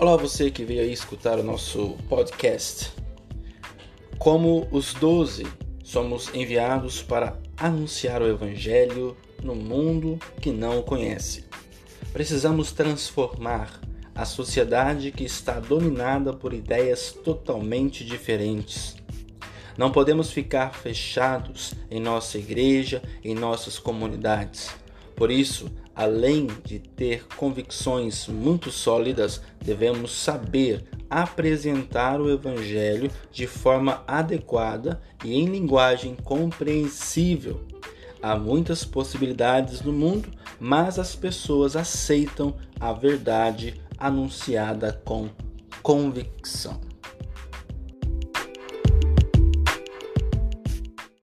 Olá, você que veio aí escutar o nosso podcast. Como os doze, somos enviados para anunciar o Evangelho no mundo que não o conhece. Precisamos transformar a sociedade que está dominada por ideias totalmente diferentes. Não podemos ficar fechados em nossa igreja, em nossas comunidades. Por isso, além de ter convicções muito sólidas, devemos saber apresentar o Evangelho de forma adequada e em linguagem compreensível. Há muitas possibilidades no mundo, mas as pessoas aceitam a verdade anunciada com convicção.